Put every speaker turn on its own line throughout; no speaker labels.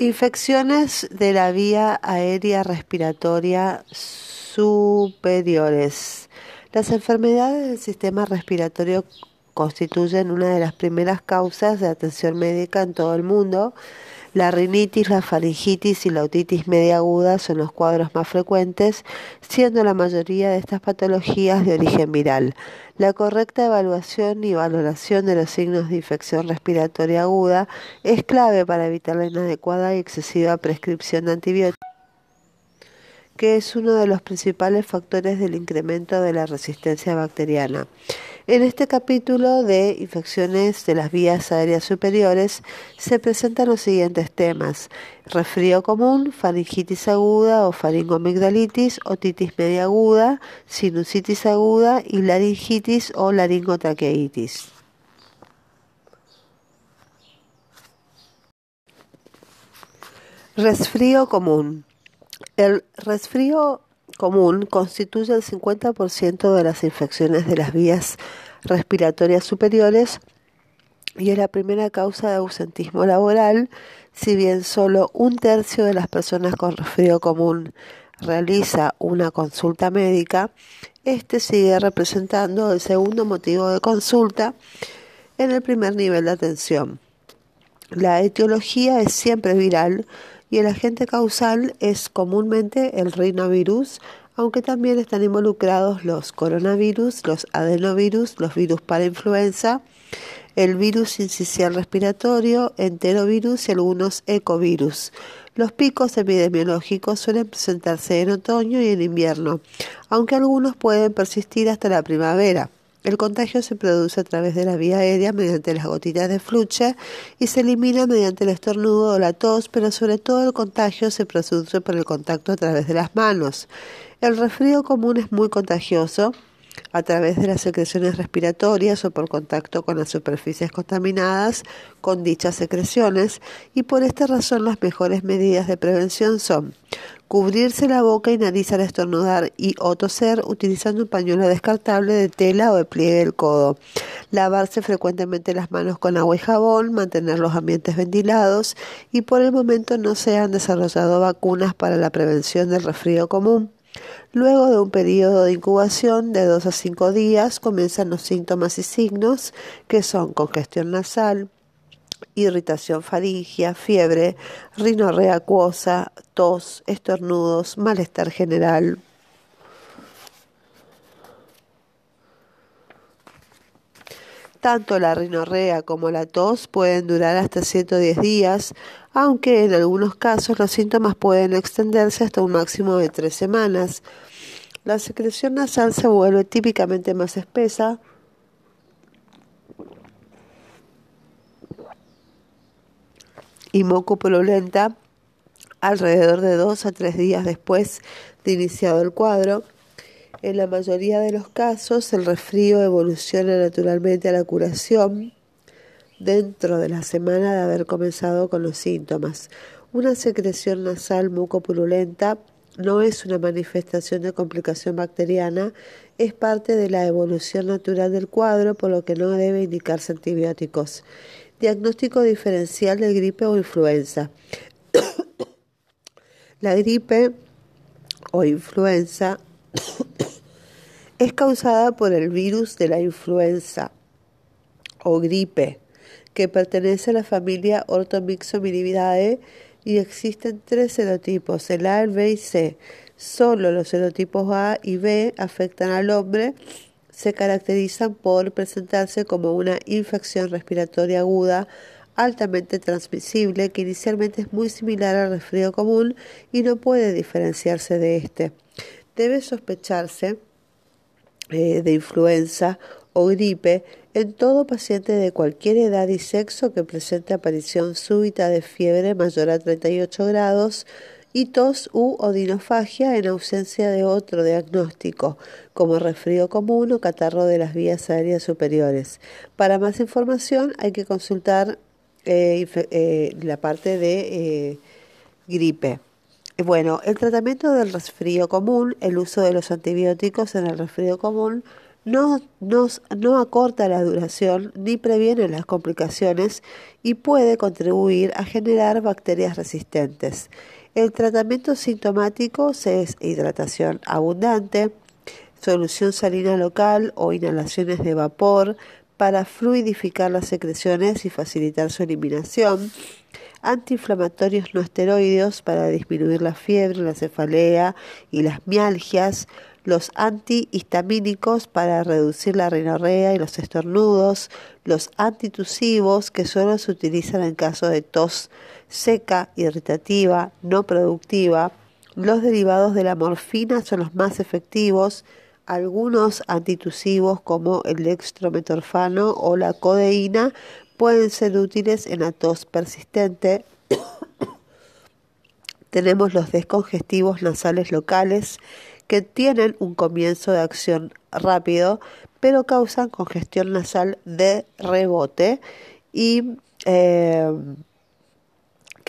Infecciones de la vía aérea respiratoria superiores. Las enfermedades del sistema respiratorio constituyen una de las primeras causas de atención médica en todo el mundo. La rinitis, la faringitis y la otitis media aguda son los cuadros más frecuentes, siendo la mayoría de estas patologías de origen viral. La correcta evaluación y valoración de los signos de infección respiratoria aguda es clave para evitar la inadecuada y excesiva prescripción de antibióticos que es uno de los principales factores del incremento de la resistencia bacteriana. En este capítulo de infecciones de las vías aéreas superiores se presentan los siguientes temas: resfrío común, faringitis aguda o faringomigdalitis, otitis media aguda, sinusitis aguda y laringitis o laringotraqueitis. Resfrío común. El resfrío común constituye el 50% de las infecciones de las vías respiratorias superiores y es la primera causa de ausentismo laboral, si bien solo un tercio de las personas con resfrío común realiza una consulta médica, este sigue representando el segundo motivo de consulta en el primer nivel de atención. La etiología es siempre viral, y el agente causal es comúnmente el rinovirus, aunque también están involucrados los coronavirus, los adenovirus, los virus para influenza, el virus incisional respiratorio, enterovirus y algunos ecovirus. Los picos epidemiológicos suelen presentarse en otoño y en invierno, aunque algunos pueden persistir hasta la primavera. El contagio se produce a través de la vía aérea mediante las gotitas de fluche y se elimina mediante el estornudo o la tos, pero sobre todo el contagio se produce por el contacto a través de las manos. El resfrío común es muy contagioso a través de las secreciones respiratorias o por contacto con las superficies contaminadas con dichas secreciones y por esta razón las mejores medidas de prevención son cubrirse la boca y nariz al estornudar y o toser utilizando un pañuelo descartable de tela o de pliegue del codo, lavarse frecuentemente las manos con agua y jabón, mantener los ambientes ventilados y por el momento no se han desarrollado vacunas para la prevención del resfrío común. Luego de un periodo de incubación de 2 a 5 días comienzan los síntomas y signos que son congestión nasal, irritación faringea, fiebre, rinorrea acuosa, tos, estornudos, malestar general. Tanto la rinorrea como la tos pueden durar hasta 110 días, aunque en algunos casos los síntomas pueden extenderse hasta un máximo de tres semanas. La secreción nasal se vuelve típicamente más espesa, y moco purulenta alrededor de dos a tres días después de iniciado el cuadro. En la mayoría de los casos, el resfrío evoluciona naturalmente a la curación dentro de la semana de haber comenzado con los síntomas. Una secreción nasal mucopurulenta no es una manifestación de complicación bacteriana, es parte de la evolución natural del cuadro, por lo que no debe indicarse antibióticos. Diagnóstico diferencial de gripe o influenza. la gripe o influenza es causada por el virus de la influenza o gripe, que pertenece a la familia Orthomyxomiridae y existen tres serotipos, el A, el B y C. Solo los serotipos A y B afectan al hombre se caracterizan por presentarse como una infección respiratoria aguda altamente transmisible que inicialmente es muy similar al resfrío común y no puede diferenciarse de este. Debe sospecharse eh, de influenza o gripe en todo paciente de cualquier edad y sexo que presente aparición súbita de fiebre mayor a 38 grados, y tos u odinofagia en ausencia de otro diagnóstico, como resfrío común o catarro de las vías aéreas superiores. Para más información hay que consultar eh, eh, la parte de eh, gripe. Bueno, el tratamiento del resfrío común, el uso de los antibióticos en el resfrío común, no, no acorta la duración ni previene las complicaciones y puede contribuir a generar bacterias resistentes. El tratamiento sintomático es hidratación abundante, solución salina local o inhalaciones de vapor para fluidificar las secreciones y facilitar su eliminación, antiinflamatorios no esteroideos para disminuir la fiebre, la cefalea y las mialgias, los antihistamínicos para reducir la rinorrea y los estornudos, los antitusivos que solo se utilizan en caso de tos seca, irritativa, no productiva. Los derivados de la morfina son los más efectivos. Algunos antitusivos como el dextrometorfano o la codeína pueden ser útiles en la tos persistente. Tenemos los descongestivos nasales locales que tienen un comienzo de acción rápido, pero causan congestión nasal de rebote y eh,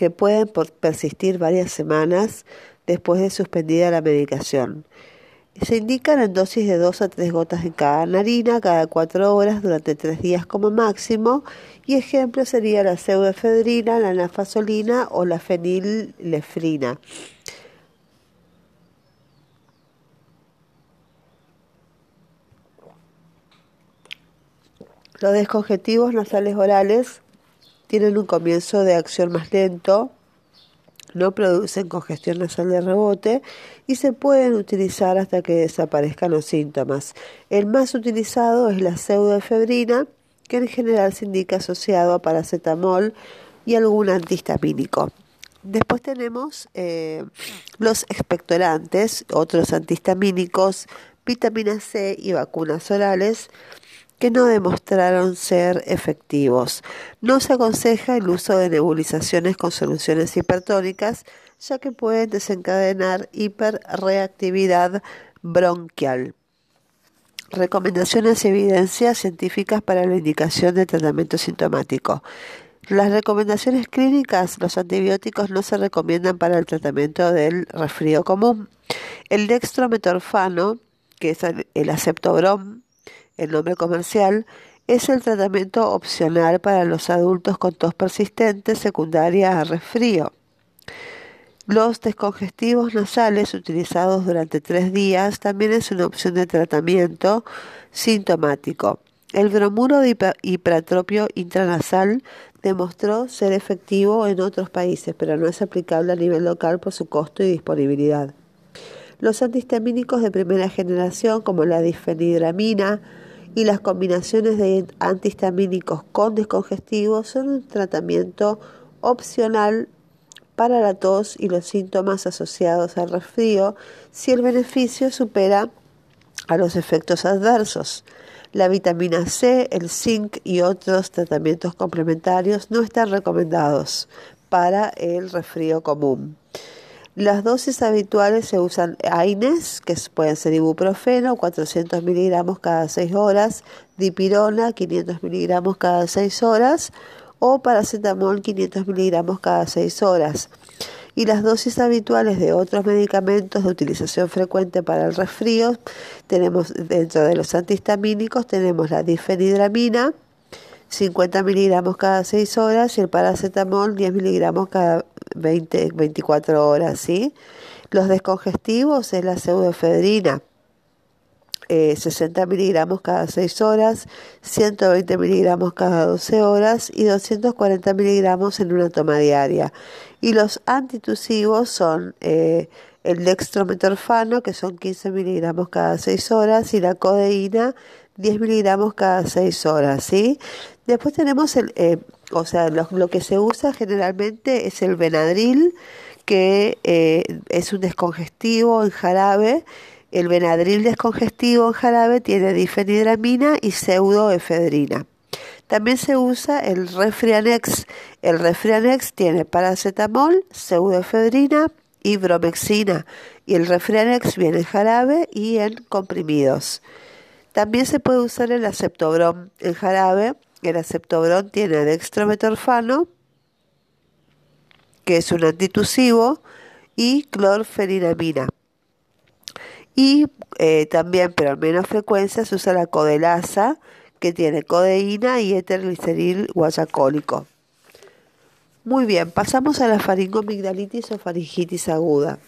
que pueden persistir varias semanas después de suspendida la medicación. Se indican en dosis de 2 a 3 gotas en cada narina cada 4 horas durante 3 días como máximo y ejemplo sería la pseudoefedrina, la nafasolina o la fenillefrina. Los descongestivos nasales orales tienen un comienzo de acción más lento, no producen congestión nasal de rebote y se pueden utilizar hasta que desaparezcan los síntomas. El más utilizado es la pseudoefebrina, que en general se indica asociado a paracetamol y algún antihistamínico. Después tenemos eh, los expectorantes, otros antihistamínicos, vitamina C y vacunas orales que no demostraron ser efectivos. No se aconseja el uso de nebulizaciones con soluciones hipertónicas, ya que pueden desencadenar hiperreactividad bronquial. Recomendaciones y evidencias científicas para la indicación de tratamiento sintomático. Las recomendaciones clínicas, los antibióticos no se recomiendan para el tratamiento del resfrío común. El dextrometorfano, que es el aceptobrom, el nombre comercial, es el tratamiento opcional para los adultos con tos persistente secundaria a resfrío. Los descongestivos nasales utilizados durante tres días también es una opción de tratamiento sintomático. El bromuro de hipertropio intranasal demostró ser efectivo en otros países, pero no es aplicable a nivel local por su costo y disponibilidad. Los antihistamínicos de primera generación, como la difenidramina, y las combinaciones de antihistamínicos con descongestivos son un tratamiento opcional para la tos y los síntomas asociados al resfrío si el beneficio supera a los efectos adversos. La vitamina C, el zinc y otros tratamientos complementarios no están recomendados para el resfrío común. Las dosis habituales se usan AINES, que pueden ser ibuprofeno, 400 miligramos cada 6 horas, dipirona, 500 miligramos cada 6 horas, o paracetamol, 500 miligramos cada 6 horas. Y las dosis habituales de otros medicamentos de utilización frecuente para el resfrío, tenemos dentro de los antihistamínicos, tenemos la difenidramina, 50 miligramos cada 6 horas y el paracetamol 10 miligramos cada 20, 24 horas, ¿sí? Los descongestivos es la pseudoefedrina, 60 eh, miligramos cada 6 horas, 120 miligramos cada 12 horas y 240 miligramos en una toma diaria. Y los antitusivos son eh, el dextrometorfano, que son 15 miligramos cada 6 horas, y la codeína, 10 miligramos cada 6 horas, ¿sí? Después tenemos el, eh, o sea, lo, que se usa generalmente es el Benadryl, que eh, es un descongestivo en jarabe. El Benadryl descongestivo en jarabe tiene difenidramina y pseudoefedrina. También se usa el Refrianex. El Refrianex tiene paracetamol, pseudoefedrina y bromexina. Y el Refrianex viene en jarabe y en comprimidos. También se puede usar el aceptobrom en jarabe el aceptobrón tiene dextrometorfano, que es un antitusivo, y clorferinamina. Y eh, también, pero en menos frecuencia, se usa la codelasa, que tiene codeína y etergliceril guayacólico. Muy bien, pasamos a la faringomigdalitis o faringitis aguda.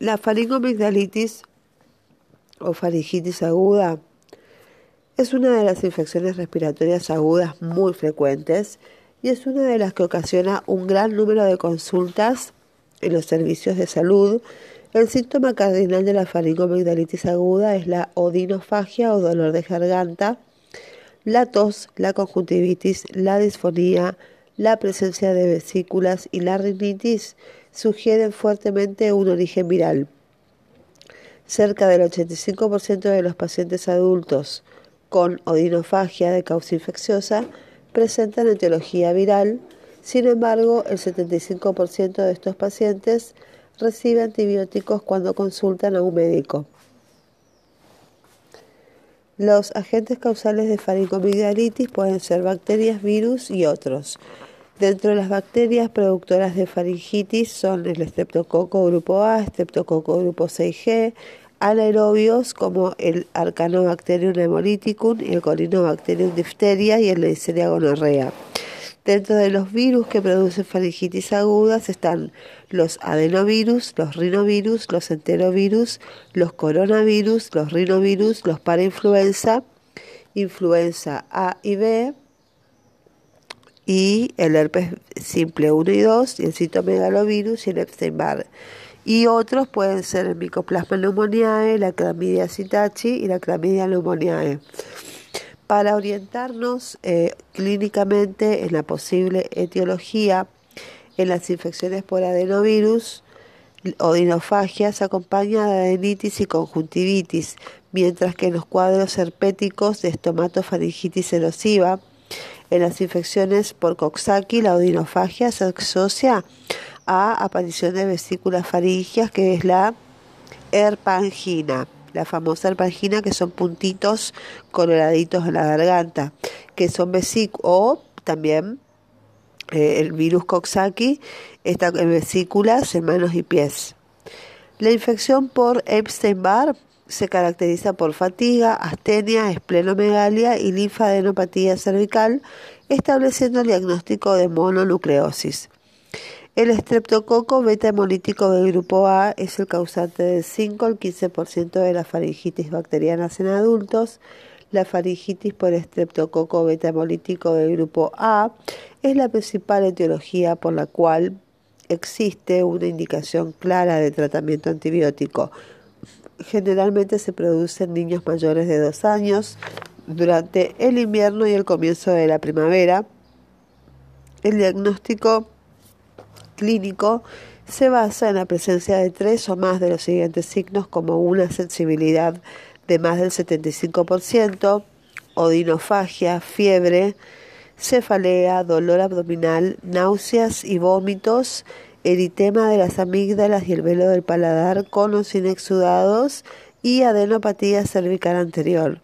La faringomigdalitis o faringitis aguda es una de las infecciones respiratorias agudas muy frecuentes y es una de las que ocasiona un gran número de consultas en los servicios de salud. El síntoma cardinal de la faringomigdalitis aguda es la odinofagia o dolor de garganta, la tos, la conjuntivitis, la disfonía, la presencia de vesículas y la rinitis sugieren fuertemente un origen viral. Cerca del 85% de los pacientes adultos con odinofagia de causa infecciosa presentan etiología viral, sin embargo, el 75% de estos pacientes recibe antibióticos cuando consultan a un médico. Los agentes causales de faringomigdalitis pueden ser bacterias, virus y otros. Dentro de las bacterias productoras de faringitis son el Streptococo grupo A, Streptococo grupo 6G, anaerobios como el Arcanobacterium hemolyticum el Corynebacterium diphtheria y el Neisseria gonorrea. Dentro de los virus que producen faringitis agudas están los adenovirus, los rinovirus, los enterovirus, los coronavirus, los rinovirus, los parainfluenza, influenza A y B, y el herpes simple 1 y 2 y el citomegalovirus y el Epstein-Barr. Y otros pueden ser el Mycoplasma pneumoniae, la clamidia citachi y la clamidia pneumoniae. Para orientarnos eh, clínicamente en la posible etiología en las infecciones por adenovirus, o dinofagia se acompaña de adenitis y conjuntivitis, mientras que en los cuadros herpéticos de estomatofaringitis erosiva en las infecciones por Coxsackie, la odinofagia se asocia a aparición de vesículas faringias, que es la herpangina, la famosa herpangina, que son puntitos coloraditos en la garganta, que son vesículas, o también eh, el virus Coxsackie está en vesículas en manos y pies. La infección por Epstein-Barr se caracteriza por fatiga, astenia, esplenomegalia y linfadenopatía cervical, estableciendo el diagnóstico de mononucleosis. El estreptococo beta hemolítico del grupo A es el causante del 5 al 15% de las faringitis bacterianas en adultos. La faringitis por estreptococo beta hemolítico del grupo A es la principal etiología por la cual existe una indicación clara de tratamiento antibiótico generalmente se produce en niños mayores de dos años durante el invierno y el comienzo de la primavera. El diagnóstico clínico se basa en la presencia de tres o más de los siguientes signos como una sensibilidad de más del 75%, odinofagia, fiebre, cefalea, dolor abdominal, náuseas y vómitos eritema de las amígdalas y el velo del paladar con o sin exudados y adenopatía cervical anterior.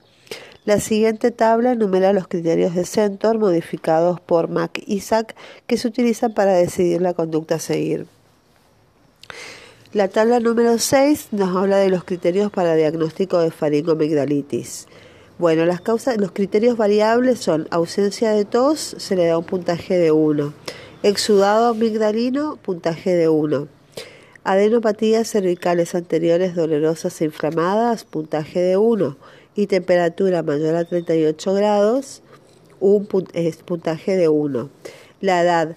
La siguiente tabla enumera los criterios de Centor modificados por Mac Isaac que se utilizan para decidir la conducta a seguir. La tabla número 6 nos habla de los criterios para diagnóstico de faringomigdalitis. Bueno, las causas, los criterios variables son ausencia de tos, se le da un puntaje de 1. Exudado amigdalino, puntaje de 1. Adenopatías cervicales anteriores dolorosas e inflamadas, puntaje de 1. Y temperatura mayor a 38 grados, un puntaje de 1. La edad,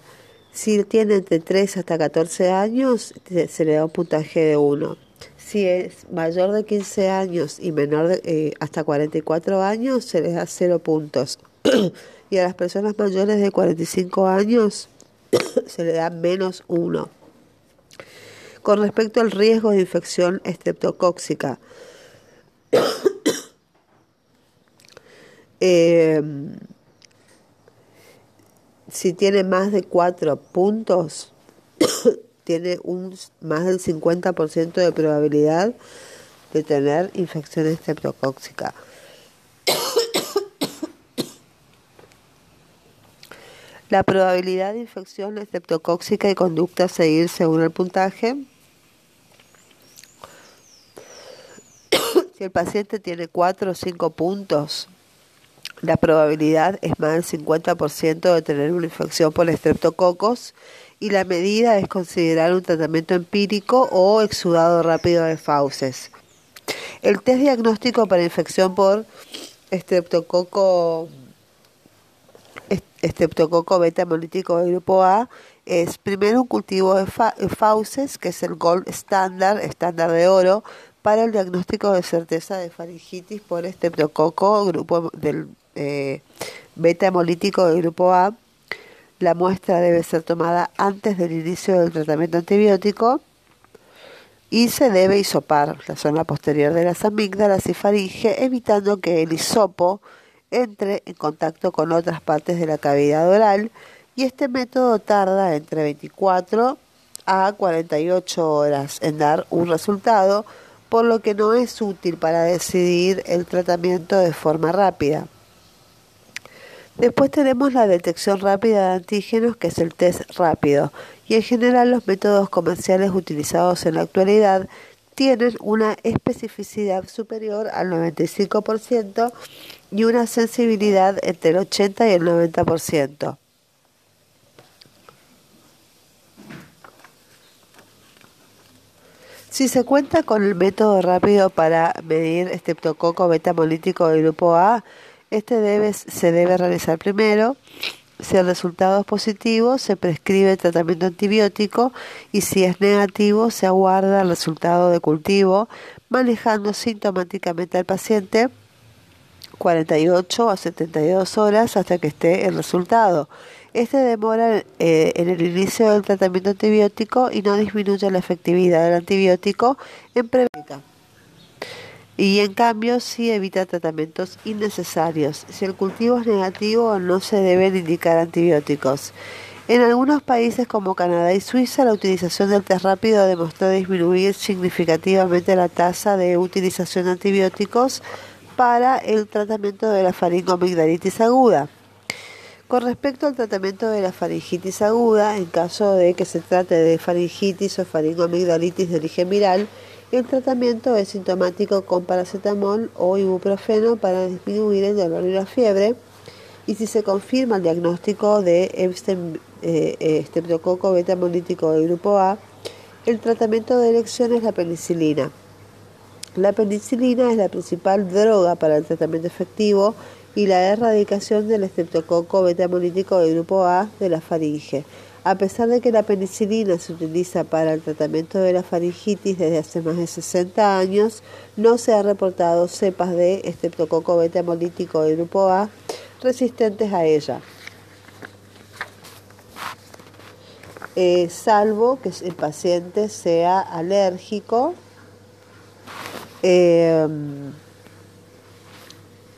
si tiene entre 3 hasta 14 años, se le da un puntaje de 1. Si es mayor de 15 años y menor de, eh, hasta 44 años, se le da 0 puntos. y a las personas mayores de 45 años, se le da menos uno. Con respecto al riesgo de infección estreptocóxica, em, si tiene más de cuatro puntos, tiene un más del 50% de probabilidad de tener infección estreptocóxica. La probabilidad de infección estreptocóxica y conducta a seguir según el puntaje. si el paciente tiene 4 o 5 puntos, la probabilidad es más del 50% de tener una infección por estreptococos y la medida es considerar un tratamiento empírico o exudado rápido de fauces. El test diagnóstico para infección por estreptococo estreptococo beta hemolítico de grupo A es primero un cultivo de fauces, que es el gold standard, estándar de oro, para el diagnóstico de certeza de faringitis por estreptococo grupo del eh, beta hemolítico del grupo A. La muestra debe ser tomada antes del inicio del tratamiento antibiótico y se debe hisopar la zona posterior de las amígdalas y faringe, evitando que el hisopo entre en contacto con otras partes de la cavidad oral y este método tarda entre 24 a 48 horas en dar un resultado, por lo que no es útil para decidir el tratamiento de forma rápida. Después tenemos la detección rápida de antígenos, que es el test rápido, y en general los métodos comerciales utilizados en la actualidad tienen una especificidad superior al 95% y una sensibilidad entre el 80 y el 90%. Si se cuenta con el método rápido para medir estreptococo beta hemolítico del grupo A, este debe, se debe realizar primero. Si el resultado es positivo, se prescribe el tratamiento antibiótico y si es negativo, se aguarda el resultado de cultivo, manejando sintomáticamente al paciente 48 a 72 horas hasta que esté el resultado. Este demora eh, en el inicio del tratamiento antibiótico y no disminuye la efectividad del antibiótico en prevención y en cambio sí evita tratamientos innecesarios. Si el cultivo es negativo no se deben indicar antibióticos. En algunos países como Canadá y Suiza la utilización del test rápido demostró disminuir significativamente la tasa de utilización de antibióticos para el tratamiento de la faringomigdalitis aguda. Con respecto al tratamiento de la faringitis aguda, en caso de que se trate de faringitis o faringomigdalitis de origen viral, el tratamiento es sintomático con paracetamol o ibuprofeno para disminuir el dolor y la fiebre. Y si se confirma el diagnóstico de Epstein, eh, estreptococo beta hemolítico del grupo A, el tratamiento de elección es la penicilina. La penicilina es la principal droga para el tratamiento efectivo y la erradicación del estreptococo beta hemolítico del grupo A de la faringe. A pesar de que la penicilina se utiliza para el tratamiento de la faringitis desde hace más de 60 años, no se ha reportado cepas de estreptococo beta hemolítico del grupo A resistentes a ella. Eh, salvo que el paciente sea alérgico eh,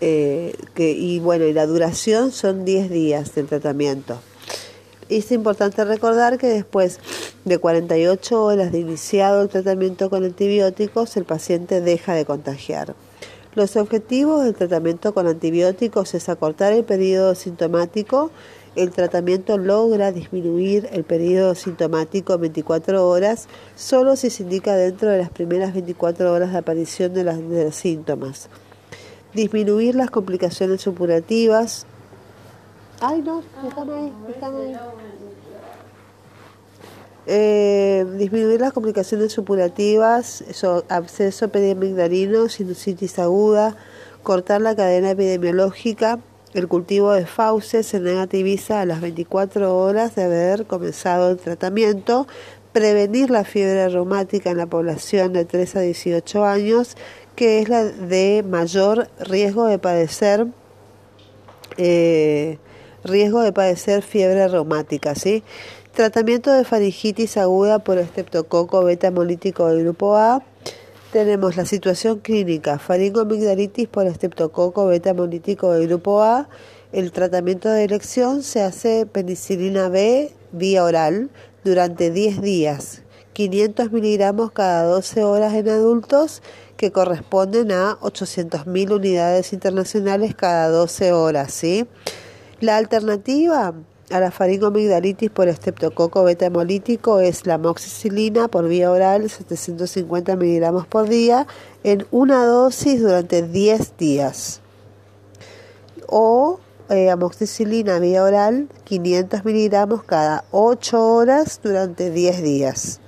eh, y bueno, y la duración son 10 días del tratamiento. Es importante recordar que después de 48 horas de iniciado el tratamiento con antibióticos, el paciente deja de contagiar. Los objetivos del tratamiento con antibióticos es acortar el periodo sintomático. El tratamiento logra disminuir el periodo sintomático en 24 horas solo si se indica dentro de las primeras 24 horas de aparición de, de los síntomas. Disminuir las complicaciones supurativas, Ay, no, están ahí, están ahí. Eh, disminuir las complicaciones supurativas, absceso periamigdalino, sinusitis aguda, cortar la cadena epidemiológica. El cultivo de fauces se negativiza a las 24 horas de haber comenzado el tratamiento. Prevenir la fiebre reumática en la población de 3 a 18 años, que es la de mayor riesgo de padecer. Eh, riesgo de padecer fiebre reumática, ¿sí? Tratamiento de faringitis aguda por estreptococo beta hemolítico del grupo A. Tenemos la situación clínica, faringomigdalitis por estreptococo beta hemolítico del grupo A. El tratamiento de elección se hace penicilina B vía oral durante 10 días, 500 miligramos cada 12 horas en adultos, que corresponden a 800.000 unidades internacionales cada 12 horas. ¿sí? La alternativa a la faringomigdalitis por estreptococo beta hemolítico es la amoxicilina por vía oral 750 miligramos por día en una dosis durante 10 días o eh, amoxicilina vía oral 500 miligramos cada 8 horas durante 10 días.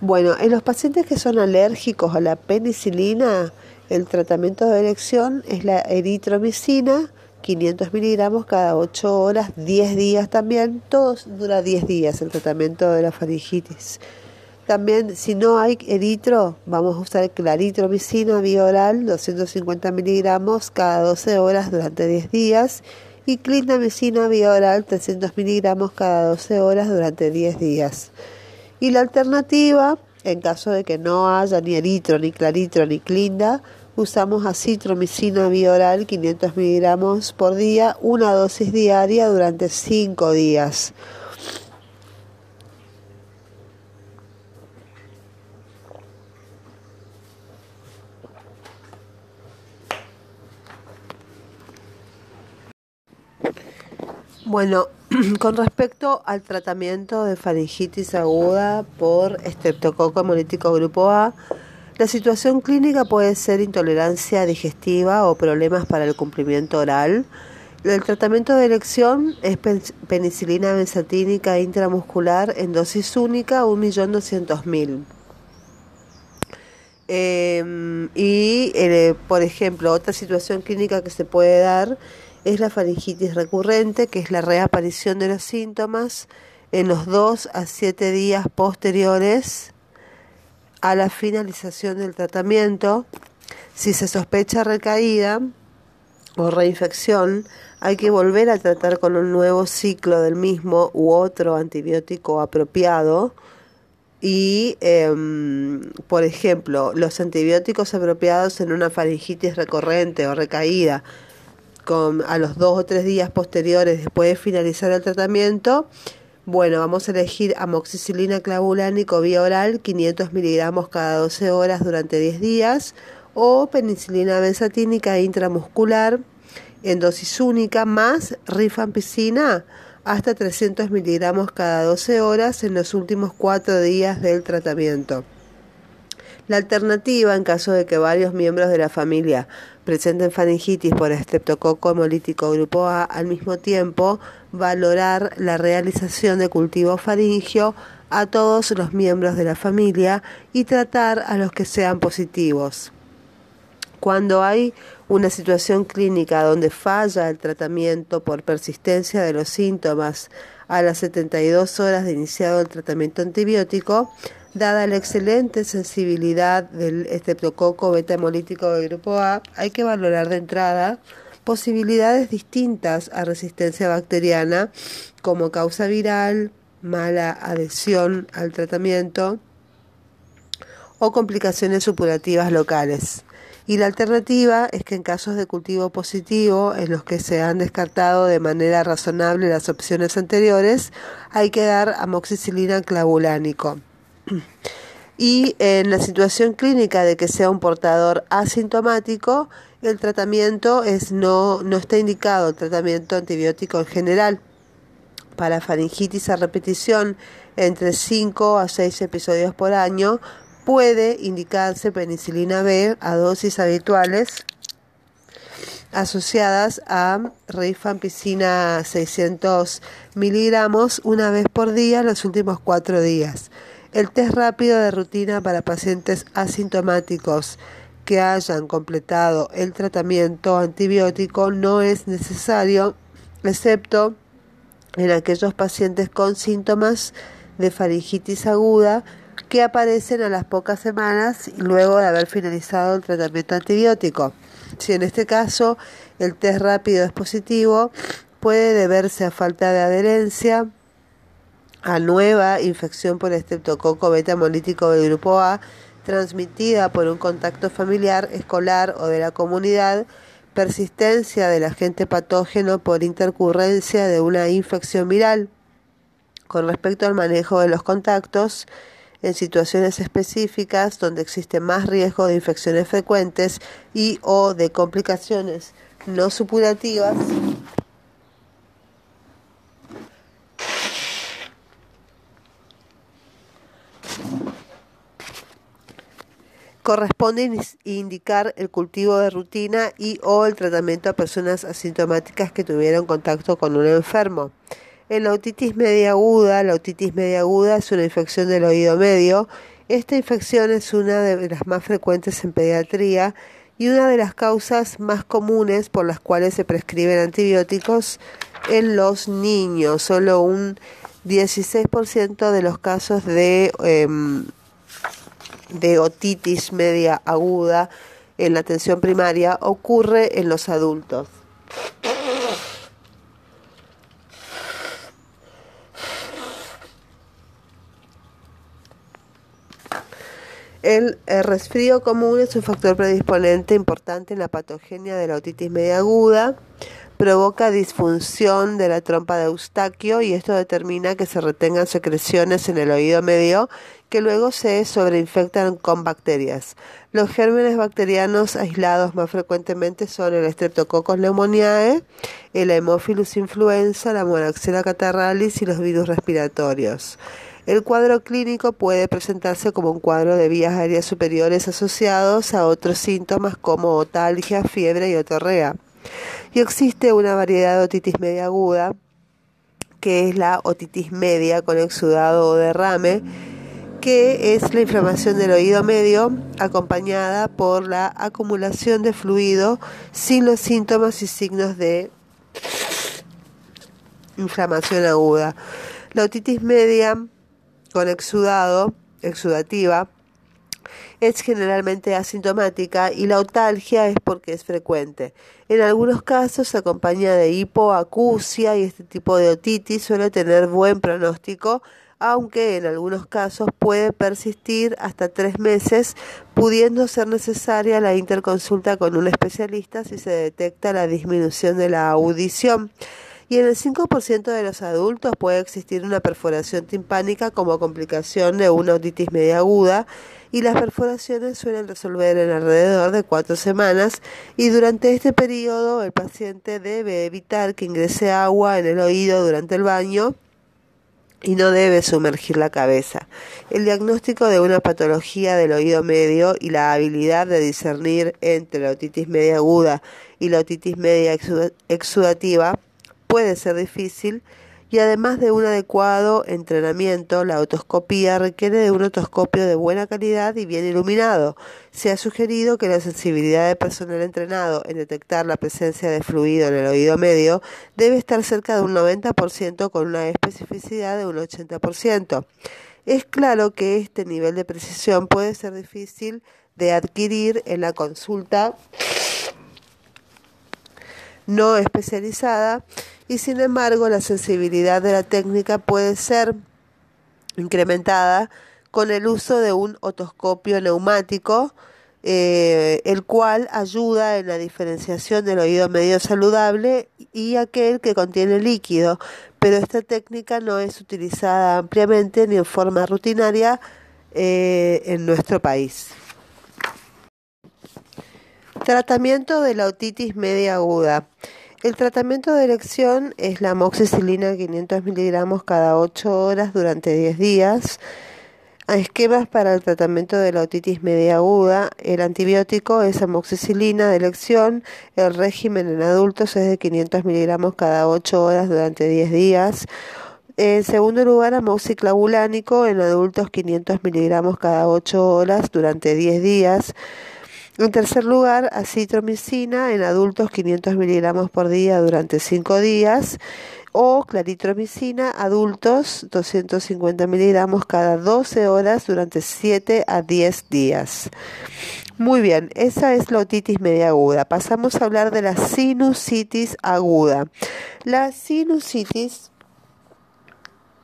Bueno, en los pacientes que son alérgicos a la penicilina, el tratamiento de elección es la eritromicina 500 miligramos cada 8 horas, 10 días también, todos dura 10 días el tratamiento de la faringitis. También, si no hay eritro, vamos a usar claritromicina vía oral, 250 miligramos cada 12 horas durante 10 días, y clindamicina vía oral, 300 miligramos cada 12 horas durante 10 días. Y la alternativa, en caso de que no haya ni eritro, ni claritro, ni clinda, usamos acitromicina oral 500 miligramos por día, una dosis diaria durante 5 días. Bueno, con respecto al tratamiento de faringitis aguda por estreptococo hemolítico grupo A, la situación clínica puede ser intolerancia digestiva o problemas para el cumplimiento oral. El tratamiento de elección es penicilina benzatínica intramuscular en dosis única, 1.200.000. Eh, y, por ejemplo, otra situación clínica que se puede dar es la faringitis recurrente, que es la reaparición de los síntomas en los 2 a 7 días posteriores a la finalización del tratamiento, si se sospecha recaída o reinfección, hay que volver a tratar con un nuevo ciclo del mismo u otro antibiótico apropiado. Y, em, por ejemplo, los antibióticos apropiados en una faringitis recurrente o recaída con, a los dos o tres días posteriores después de finalizar el tratamiento, bueno, vamos a elegir amoxicilina clavulánico vía oral, 500 miligramos cada 12 horas durante 10 días, o penicilina benzatínica intramuscular en dosis única, más rifampicina hasta 300 miligramos cada 12 horas en los últimos 4 días del tratamiento. La alternativa, en caso de que varios miembros de la familia presenten faringitis por estreptococo hemolítico grupo A al mismo tiempo, valorar la realización de cultivo faringio a todos los miembros de la familia y tratar a los que sean positivos. Cuando hay una situación clínica donde falla el tratamiento por persistencia de los síntomas a las 72 horas de iniciado el tratamiento antibiótico, Dada la excelente sensibilidad del estreptococo beta hemolítico del grupo A, hay que valorar de entrada posibilidades distintas a resistencia bacteriana como causa viral, mala adhesión al tratamiento o complicaciones supurativas locales. Y la alternativa es que en casos de cultivo positivo, en los que se han descartado de manera razonable las opciones anteriores, hay que dar amoxicilina clavulánico. Y en la situación clínica de que sea un portador asintomático, el tratamiento es no, no está indicado el tratamiento antibiótico en general. Para faringitis a repetición entre 5 a 6 episodios por año, puede indicarse penicilina B a dosis habituales asociadas a rifampicina 600 miligramos una vez por día los últimos cuatro días. El test rápido de rutina para pacientes asintomáticos que hayan completado el tratamiento antibiótico no es necesario, excepto en aquellos pacientes con síntomas de faringitis aguda que aparecen a las pocas semanas luego de haber finalizado el tratamiento antibiótico. Si en este caso el test rápido es positivo, puede deberse a falta de adherencia, a nueva infección por estreptococo beta hemolítico del grupo A transmitida por un contacto familiar, escolar o de la comunidad, persistencia del agente patógeno por intercurrencia de una infección viral. Con respecto al manejo de los contactos, en situaciones específicas donde existe más riesgo de infecciones frecuentes y o de complicaciones no supurativas, corresponde indicar el cultivo de rutina y o el tratamiento a personas asintomáticas que tuvieron contacto con un enfermo. En la otitis media aguda, la otitis media aguda es una infección del oído medio. Esta infección es una de las más frecuentes en pediatría y una de las causas más comunes por las cuales se prescriben antibióticos en los niños. Solo un 16% de los casos de em, de otitis media aguda en la atención primaria ocurre en los adultos. El, resfrío común es un factor predisponente importante en la patogenia de la otitis media aguda provoca disfunción de la trompa de Eustaquio y esto determina que se retengan secreciones en el oído medio que luego se sobreinfectan con bacterias. Los gérmenes bacterianos aislados más frecuentemente son el Streptococcus pneumoniae, el Haemophilus influenza, la Moraxella catarrhalis y los virus respiratorios. El cuadro clínico puede presentarse como un cuadro de vías aéreas superiores asociados a otros síntomas como otalgia, fiebre y otorrea. Y existe una variedad de otitis media aguda, que es la otitis media con exudado o derrame, que es la inflamación del oído medio acompañada por la acumulación de fluido sin los síntomas y signos de inflamación aguda. La otitis media con exudado, exudativa, es generalmente asintomática y la otalgia es porque es frecuente. En algunos casos se acompaña de hipoacusia y este tipo de otitis suele tener buen pronóstico, aunque en algunos casos puede persistir hasta tres meses, pudiendo ser necesaria la interconsulta con un especialista si se detecta la disminución de la audición y en el 5% de los adultos puede existir una perforación timpánica como complicación de una otitis media aguda y las perforaciones suelen resolver en alrededor de cuatro semanas y durante este periodo el paciente debe evitar que ingrese agua en el oído durante el baño y no debe sumergir la cabeza. El diagnóstico de una patología del oído medio y la habilidad de discernir entre la otitis media aguda y la otitis media exudativa puede ser difícil y además de un adecuado entrenamiento, la otoscopía requiere de un otoscopio de buena calidad y bien iluminado. Se ha sugerido que la sensibilidad del personal entrenado en detectar la presencia de fluido en el oído medio debe estar cerca de un 90% con una especificidad de un 80%. Es claro que este nivel de precisión puede ser difícil de adquirir en la consulta no especializada y sin embargo la sensibilidad de la técnica puede ser incrementada con el uso de un otoscopio neumático, eh, el cual ayuda en la diferenciación del oído medio saludable y aquel que contiene líquido, pero esta técnica no es utilizada ampliamente ni en forma rutinaria eh, en nuestro país. Tratamiento de la otitis media aguda. El tratamiento de elección es la amoxicilina 500 miligramos cada 8 horas durante 10 días. Esquemas para el tratamiento de la otitis media aguda. El antibiótico es amoxicilina de elección. El régimen en adultos es de 500 miligramos cada 8 horas durante 10 días. En segundo lugar, amoxiclavulánico en adultos 500 miligramos cada 8 horas durante 10 días. En tercer lugar, acitromicina en adultos 500 miligramos por día durante 5 días o claritromicina adultos 250 miligramos cada 12 horas durante 7 a 10 días. Muy bien, esa es la otitis media aguda. Pasamos a hablar de la sinusitis aguda. La sinusitis,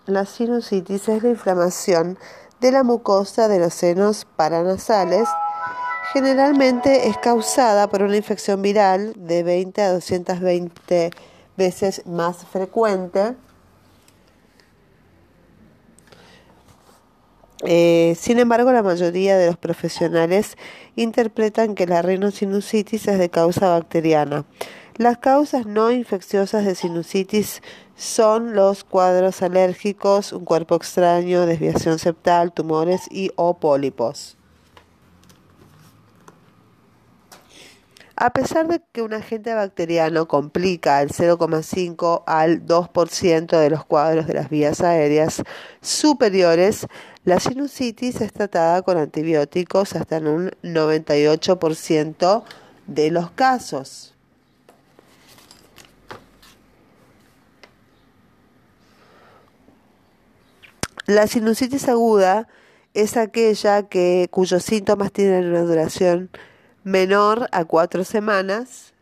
la sinusitis es la inflamación de la mucosa de los senos paranasales Generalmente es causada por una infección viral de 20 a 220 veces más frecuente Eh, sin embargo, la mayoría de los profesionales interpretan que la rinosinusitis es de causa bacteriana. Las causas no infecciosas de sinusitis son los cuadros alérgicos, un cuerpo extraño, desviación septal, tumores y o pólipos. A pesar de que un agente bacteriano complica el 0,5 al 2% de los cuadros de las vías aéreas superiores, la sinusitis es tratada con antibióticos hasta en un 98% de los casos. La sinusitis aguda es aquella que, cuyos síntomas tienen una duración menor a cuatro semanas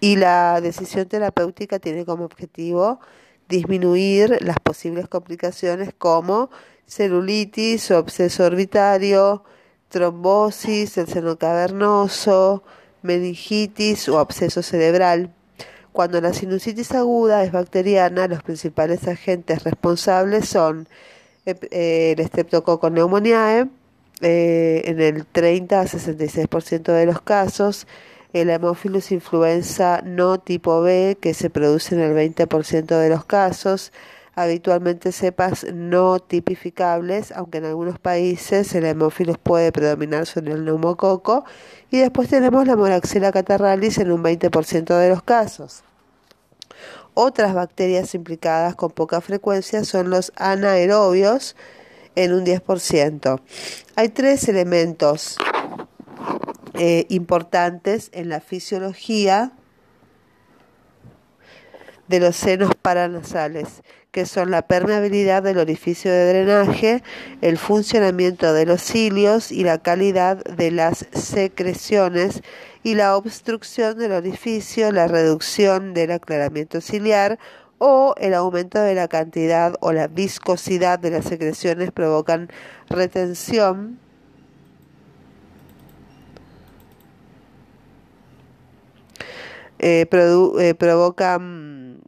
y la decisión terapéutica tiene como objetivo disminuir las posibles complicaciones como celulitis o absceso orbitario, trombosis, el seno cavernoso, meningitis o absceso cerebral. Cuando la sinusitis aguda es bacteriana, los principales agentes responsables son eh, el Streptococcus pneumoniae, eh, en el 30 a 66% de los casos, el Haemophilus influenza no tipo B, que se produce en el 20% de los casos, habitualmente cepas no tipificables, aunque en algunos países el Haemophilus puede predominar sobre el neumococo, y después tenemos la Moraxella catarralis en un 20% de los casos. Otras bacterias implicadas con poca frecuencia son los anaerobios, en un 10%. Hay tres elementos eh, importantes en la fisiología de los senos paranasales, que son la permeabilidad del orificio de drenaje, el funcionamiento de los cilios y la calidad de las secreciones y la obstrucción del orificio, la reducción del aclaramiento ciliar o el aumento de la cantidad o la viscosidad de las secreciones provocan retención. Eh, eh, provocan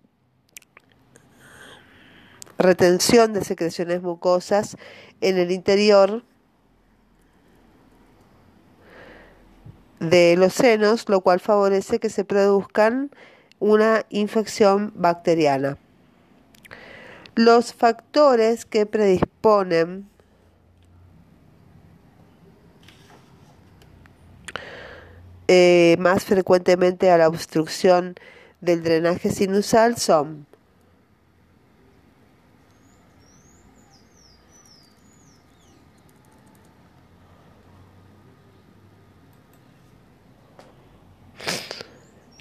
retención de secreciones mucosas en el interior de los senos, lo cual favorece que se produzcan una infección bacteriana. Los factores que predisponen eh, más frecuentemente a la obstrucción del drenaje sinusal son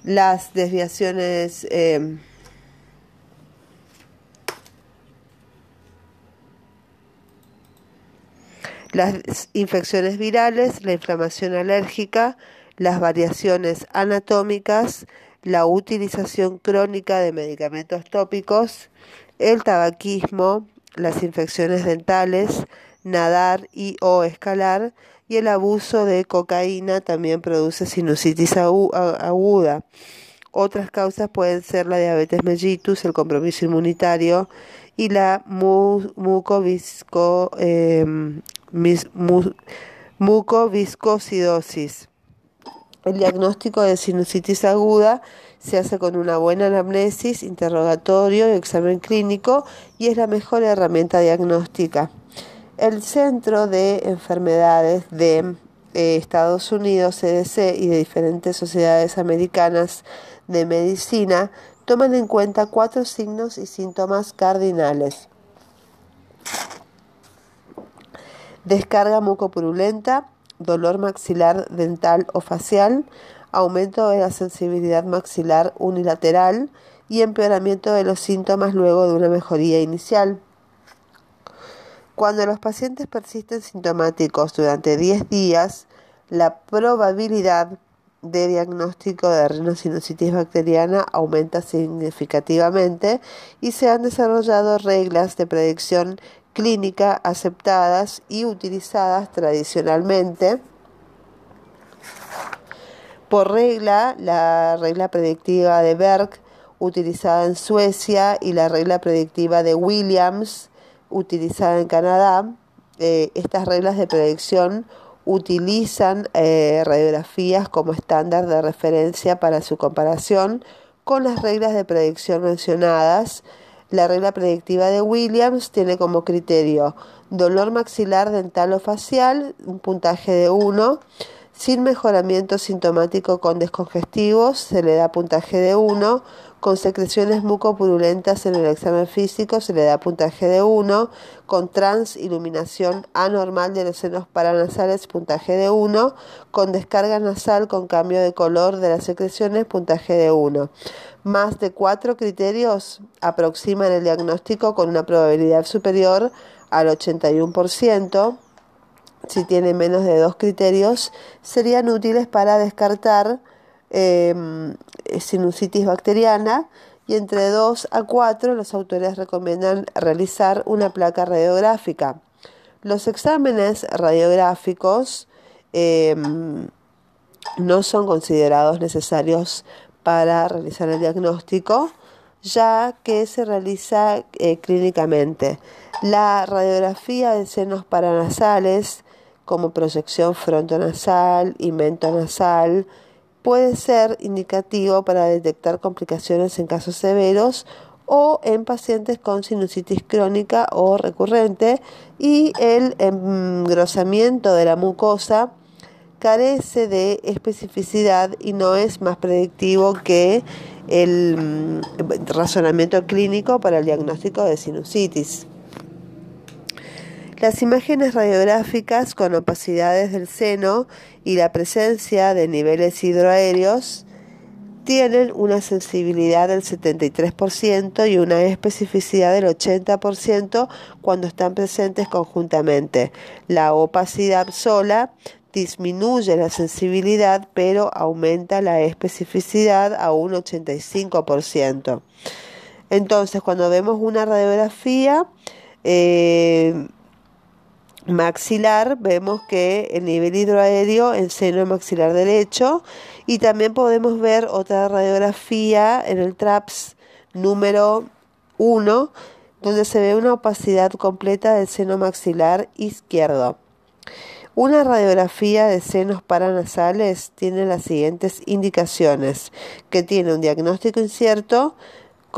las desviaciones em, las infecciones virales, la inflamación alérgica, las variaciones anatómicas, la utilización crónica de medicamentos tópicos, el tabaquismo, las infecciones dentales, nadar y o escalar y el abuso de cocaína también produce sinusitis aguda. Otras causas pueden ser la diabetes mellitus, el compromiso inmunitario y la mucovisco, em, mucoviscosidosis. El diagnóstico de sinusitis aguda se hace con una buena anamnesis, interrogatorio y examen clínico y es la mejor herramienta diagnóstica. El Centro de Enfermedades de eh, Estados Unidos, CDC, y de diferentes sociedades americanas de medicina toman en cuenta cuatro signos y síntomas cardinales. Descarga mucopurulenta, dolor maxilar dental o facial, aumento de la sensibilidad maxilar unilateral y empeoramiento de los síntomas luego de una mejoría inicial. Cuando los pacientes persisten sintomáticos durante 10 días, la probabilidad de diagnóstico de rinosinusitis bacteriana aumenta significativamente y se han desarrollado reglas de predicción clínica aceptadas y utilizadas tradicionalmente. Por regla, la regla predictiva de Berg, utilizada en Suecia, y la regla predictiva de Williams, utilizada en Canadá. Eh, estas reglas de predicción utilizan eh, radiografías como estándar de referencia para su comparación con las reglas de predicción mencionadas. La regla predictiva de Williams tiene como criterio dolor maxilar dental o facial, un puntaje de 1 sin mejoramiento sintomático con descongestivos se le da puntaje de 1. Con secreciones mucopurulentas en el examen físico se le da puntaje de 1. Con transiluminación anormal de los senos paranasales puntaje de 1. Con descarga nasal con cambio de color de las secreciones puntaje de 1. Más de cuatro criterios aproximan el diagnóstico con una probabilidad superior al 81% si tiene menos de dos criterios, serían útiles para descartar em, sinusitis bacteriana y entre 2 a 4 los autores recomiendan realizar una placa radiográfica. Los exámenes radiográficos em, no son considerados necesarios para realizar el diagnóstico, ya que se realiza eh, clínicamente. La radiografía de senos paranasales como proyección frontonasal y mentonasal, puede ser indicativo para detectar complicaciones en casos severos o en pacientes con sinusitis crónica o recurrente y el engrosamiento de la mucosa carece de especificidad y no es más predictivo que el mm, razonamiento clínico para el diagnóstico de sinusitis. Las imágenes radiográficas con opacidades del seno y la presencia de niveles hidroaéreos tienen una sensibilidad del 73% y una especificidad del 80% cuando están presentes conjuntamente. La opacidad sola disminuye la sensibilidad pero aumenta la especificidad a un 85%. Entonces, cuando vemos una radiografía, eh, maxilar vemos que el nivel hidroaéreo en seno maxilar derecho y también podemos ver otra radiografía en el TRAPS número 1 donde se ve una opacidad completa del seno maxilar izquierdo. Una radiografía de senos paranasales tiene las siguientes indicaciones, que tiene un diagnóstico incierto,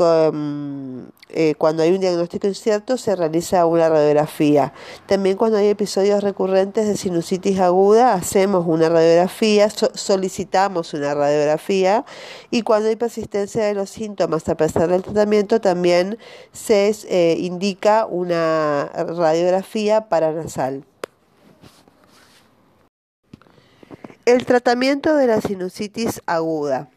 eh, cuando hay un diagnóstico incierto se realiza una radiografía. También cuando hay episodios recurrentes de sinusitis aguda hacemos una radiografía, solicitamos una radiografía y cuando hay persistencia de los síntomas a pesar del tratamiento también se eh, indica una radiografía paranasal. El tratamiento de la sinusitis aguda.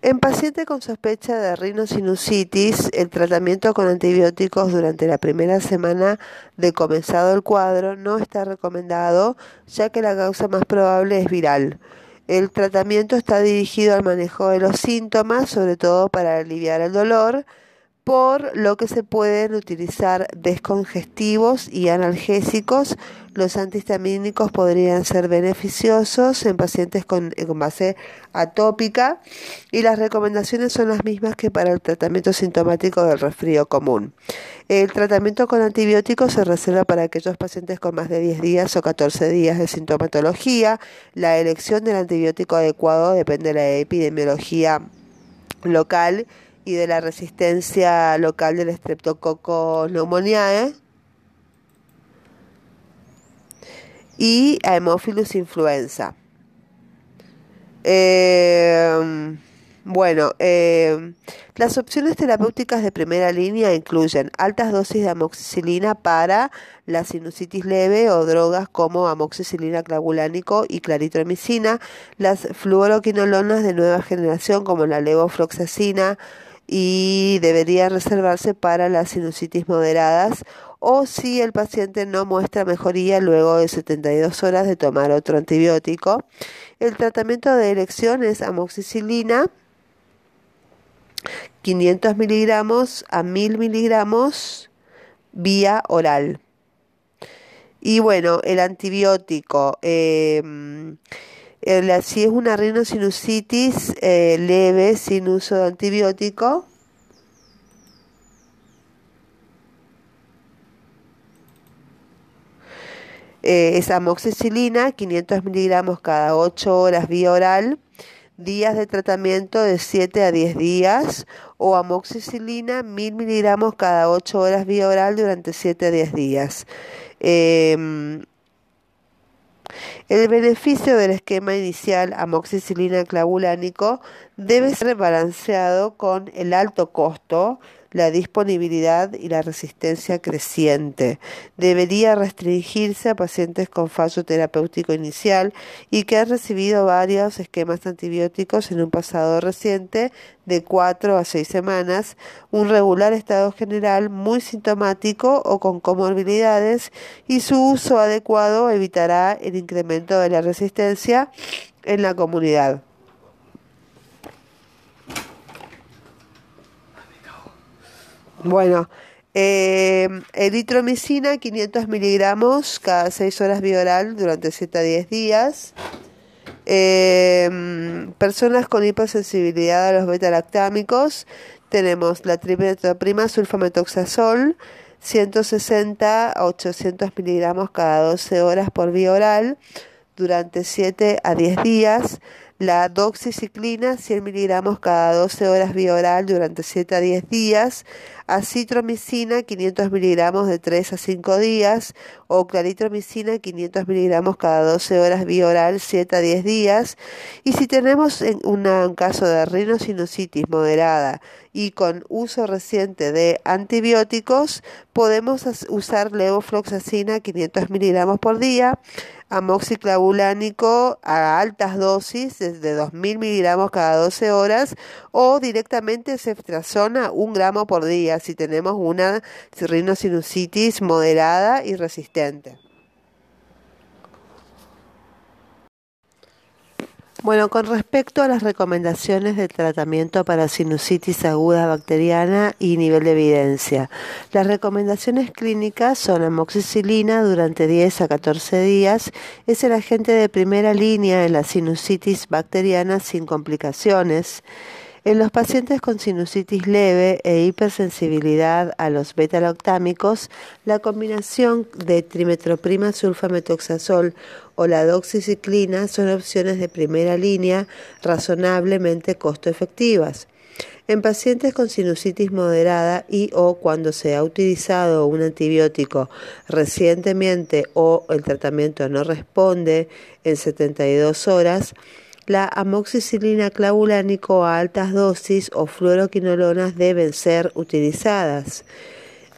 En paciente con sospecha de rinosinusitis, el tratamiento con antibióticos durante la primera semana de comenzado el cuadro no está recomendado, ya que la causa más probable es viral. El tratamiento está dirigido al manejo de los síntomas, sobre todo para aliviar el dolor, por lo que se pueden utilizar descongestivos y analgésicos. Los antihistamínicos podrían ser beneficiosos en pacientes con, base atópica y las recomendaciones son las mismas que para el tratamiento sintomático del resfrío común. El tratamiento con antibióticos se reserva para aquellos pacientes con más de 10 días o 14 días de sintomatología. La elección del antibiótico adecuado depende de la epidemiología local y de la resistencia local del Streptococcus pneumoniae y Haemophilus influenza. Eh, bueno, eh, las opciones terapéuticas de primera línea incluyen altas dosis de amoxicilina para la sinusitis leve o drogas como amoxicilina clavulánico y claritromicina, las fluoroquinolonas de nueva generación como la levofloxacina, y debería reservarse para las sinusitis moderadas o si el paciente no muestra mejoría luego de 72 horas de tomar otro antibiótico. El tratamiento de elección es amoxicilina 500 miligramos a 1000 miligramos vía oral. Y bueno, el antibiótico. Eh, si es una rinosinusitis eh, leve sin uso de antibiótico, eh, es amoxicilina, 500 miligramos cada 8 horas vía oral, días de tratamiento de 7 a 10 días, o amoxicilina, 1000 miligramos cada 8 horas vía oral durante 7 a 10 días. Em, el beneficio del esquema inicial amoxicilina clavulánico debe ser balanceado con el alto costo la disponibilidad y la resistencia creciente. Debería restringirse a pacientes con fallo terapéutico inicial y que han recibido varios esquemas antibióticos en un pasado reciente de 4 a 6 semanas, un regular estado general muy sintomático o con comorbilidades y su uso adecuado evitará el incremento de la resistencia en la comunidad. Bueno, eh, eritromicina 500 miligramos cada 6 horas bioral durante 7 a 10 días. Eh, personas con hipersensibilidad a los beta-lactámicos, tenemos la trimetroprima sulfametoxazol, 160 a 800 miligramos cada 12 horas por vía oral durante 7 a 10 días la doxiciclina 100 miligramos cada 12 horas vía oral durante 7 a 10 días, acitromicina 500 miligramos de 3 a 5 días o claritromicina 500 miligramos cada 12 horas vía oral 7 a 10 días. Y si tenemos un caso de rinosinusitis moderada y con uso reciente de antibióticos podemos usar levofloxacina 500 miligramos por día amoxiclavulánico a altas dosis desde 2.000 miligramos cada 12 horas o directamente ceftriaxona un gramo por día si tenemos una rinosinusitis moderada y resistente. Bueno, con respecto a las recomendaciones de tratamiento para sinusitis aguda bacteriana y nivel de evidencia, las recomendaciones clínicas son amoxicilina durante 10 a 14 días, es el agente de primera línea en la sinusitis bacteriana sin complicaciones. En los pacientes con sinusitis leve e hipersensibilidad a los beta-lactámicos, la combinación de trimetroprima sulfametoxazol o la doxiciclina son opciones de primera línea razonablemente costo efectivas. En pacientes con sinusitis moderada y o cuando se ha utilizado un antibiótico recientemente o el tratamiento no responde en 72 horas, la amoxicilina clavulánico a altas dosis o fluoroquinolonas deben ser utilizadas.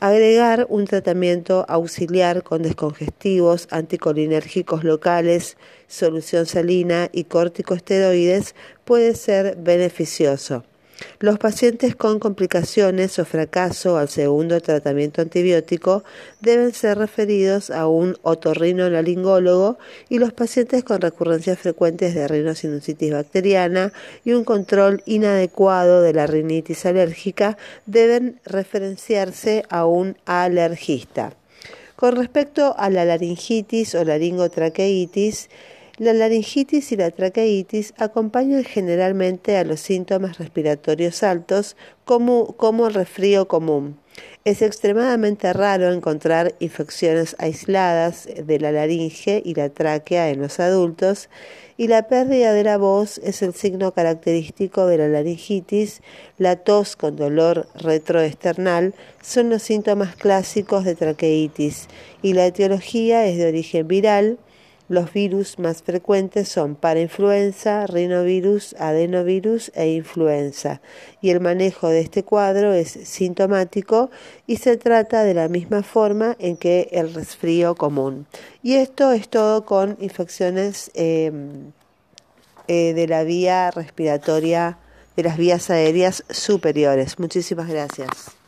Agregar un tratamiento auxiliar con descongestivos, anticolinérgicos locales, solución salina y corticosteroides puede ser beneficioso. Los pacientes con complicaciones o fracaso al segundo tratamiento antibiótico deben ser referidos a un otorrinolaringólogo y los pacientes con recurrencias frecuentes de rinosinusitis bacteriana y un control inadecuado de la rinitis alérgica deben referenciarse a un alergista. Con respecto a la laringitis o laringotraqueitis, la laringitis y la traqueitis acompañan generalmente a los síntomas respiratorios altos como, el resfrío común. Es extremadamente raro encontrar infecciones aisladas de la laringe y la tráquea en los adultos y la pérdida de la voz es el signo característico de la laringitis. La tos con dolor retroesternal son los síntomas clásicos de traqueitis y la etiología es de origen viral los virus más frecuentes son parainfluenza, rinovirus, adenovirus e influenza, y el manejo de este cuadro es sintomático y se trata de la misma forma en que el resfrío común. Y esto es todo con infecciones em, eh, de la vía respiratoria, de las vías aéreas superiores. Muchísimas gracias.